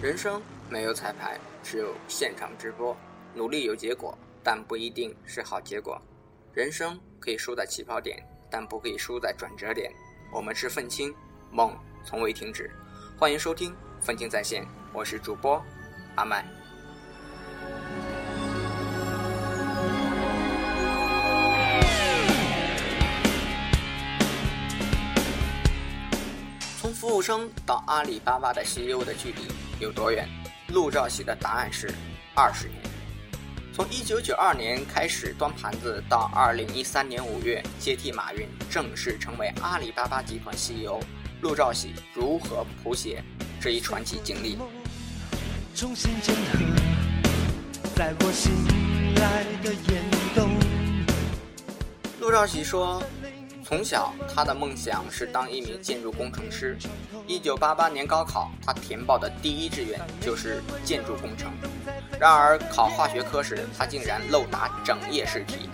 人生没有彩排，只有现场直播。努力有结果，但不一定是好结果。人生可以输在起跑点，但不可以输在转折点。我们是愤青，梦从未停止。欢迎收听愤青在线，我是主播阿麦。服务生到阿里巴巴的 CEO 的距离有多远？陆兆禧的答案是二十年。从1992年开始端盘子，到2013年5月接替马云正式成为阿里巴巴集团 CEO，陆兆禧如何谱写这一传奇经历？陆兆禧说。从小，他的梦想是当一名建筑工程师。一九八八年高考，他填报的第一志愿就是建筑工程。然而，考化学科时，他竟然漏答整页试题，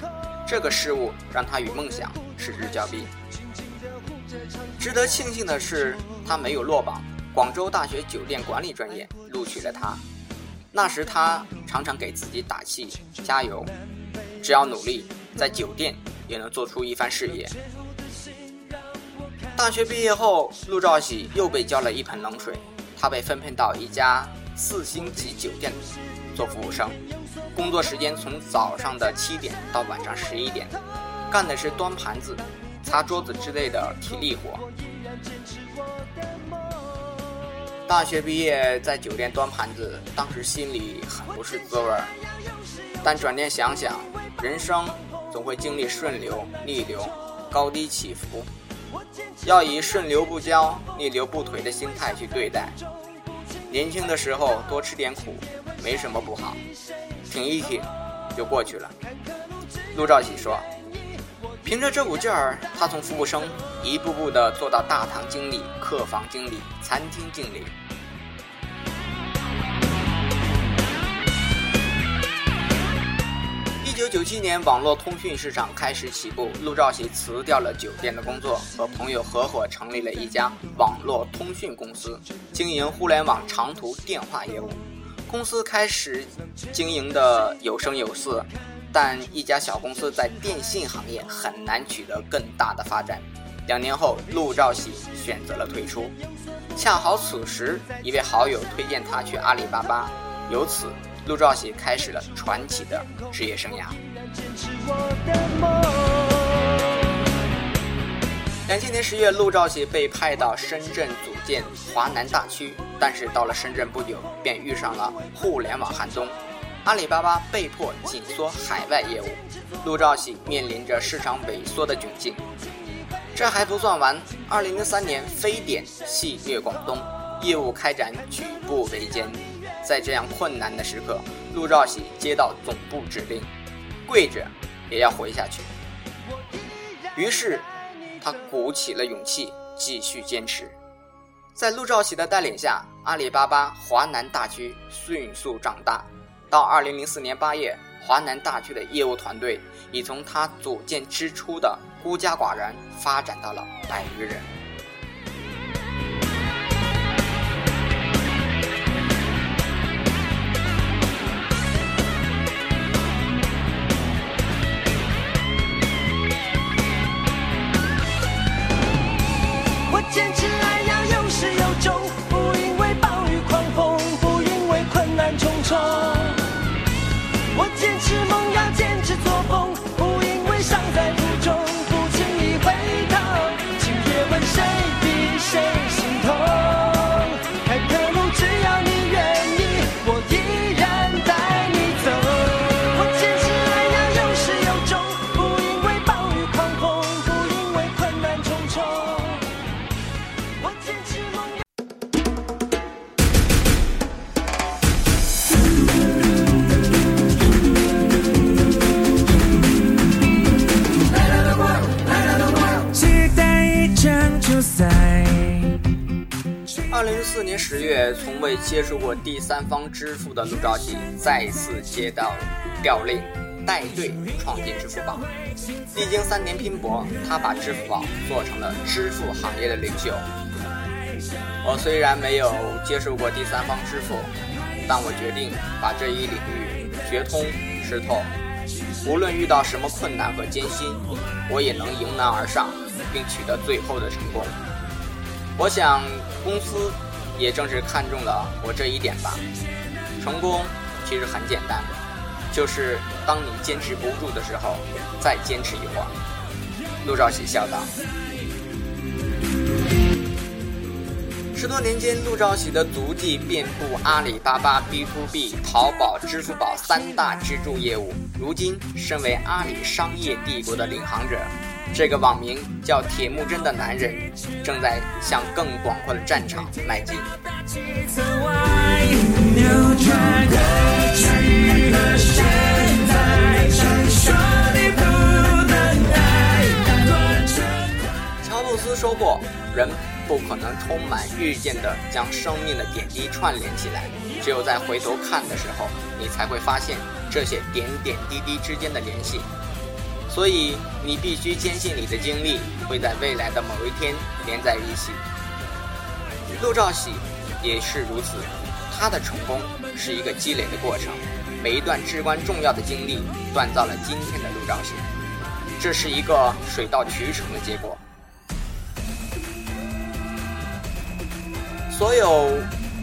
这个失误让他与梦想失之交臂。值得庆幸的是，他没有落榜，广州大学酒店管理专业录取了他。那时，他常常给自己打气，加油，只要努力，在酒店也能做出一番事业。大学毕业后，陆兆禧又被浇了一盆冷水。他被分配到一家四星级酒店做服务生，工作时间从早上的七点到晚上十一点，干的是端盘子、擦桌子之类的体力活。大学毕业在酒店端盘子，当时心里很不是滋味儿。但转念想想，人生总会经历顺流、逆流、高低起伏。要以顺流不骄、逆流不颓的心态去对待。年轻的时候多吃点苦，没什么不好，挺一挺就过去了。陆兆禧说：“凭着这股劲儿，他从服务生一步步的做到大堂经理、客房经理、餐厅经理。”九九七年，网络通讯市场开始起步，陆兆禧辞掉了酒店的工作，和朋友合伙成立了一家网络通讯公司，经营互联网长途电话业务。公司开始经营的有声有色，但一家小公司在电信行业很难取得更大的发展。两年后，陆兆禧选择了退出。恰好此时，一位好友推荐他去阿里巴巴，由此。陆兆禧开始了传奇的职业生涯。两千年十月，陆兆禧被派到深圳组建华南大区，但是到了深圳不久，便遇上了互联网寒冬，阿里巴巴被迫紧缩海外业务，陆兆禧面临着市场萎缩的窘境。这还不算完，二零零三年非典肆虐广东，业务开展举步维艰。在这样困难的时刻，陆兆禧接到总部指令，跪着也要活下去。于是，他鼓起了勇气，继续坚持。在陆兆禧的带领下，阿里巴巴华南大区迅速长大。到二零零四年八月，华南大区的业务团队已从他组建之初的孤家寡人，发展到了百余人。坚持梦想十月，从未接触过第三方支付的陆兆禧再次接到调令，带队创建支付宝。历经三年拼搏，他把支付宝做成了支付行业的领袖。我虽然没有接受过第三方支付，但我决定把这一领域学通吃透。无论遇到什么困难和艰辛，我也能迎难而上，并取得最后的成功。我想，公司也正是看中了我这一点吧。成功其实很简单，就是当你坚持不住的时候，再坚持一会儿。陆兆禧笑道。十多年间，陆兆禧的足迹遍布阿里巴巴、B to B、淘宝、支付宝三大支柱业务。如今，身为阿里商业帝国的领航者，这个网名叫铁木真的男人，正在向更广阔的战场迈进。乔布斯说过：“人。”不可能充满预见的将生命的点滴串联起来，只有在回头看的时候，你才会发现这些点点滴滴之间的联系。所以你必须坚信你的经历会在未来的某一天连在一起。陆兆禧也是如此，他的成功是一个积累的过程，每一段至关重要的经历锻造了今天的陆兆禧，这是一个水到渠成的结果。所有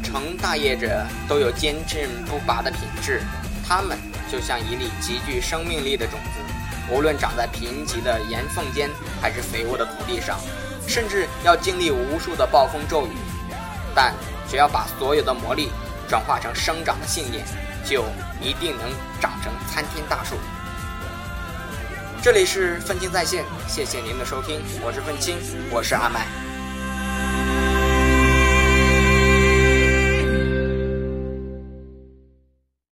成大业者都有坚韧不拔的品质，他们就像一粒极具生命力的种子，无论长在贫瘠的岩缝间，还是肥沃的土地上，甚至要经历无数的暴风骤雨，但只要把所有的魔力转化成生长的信念，就一定能长成参天大树。这里是愤青在线，谢谢您的收听，我是愤青，我是阿麦。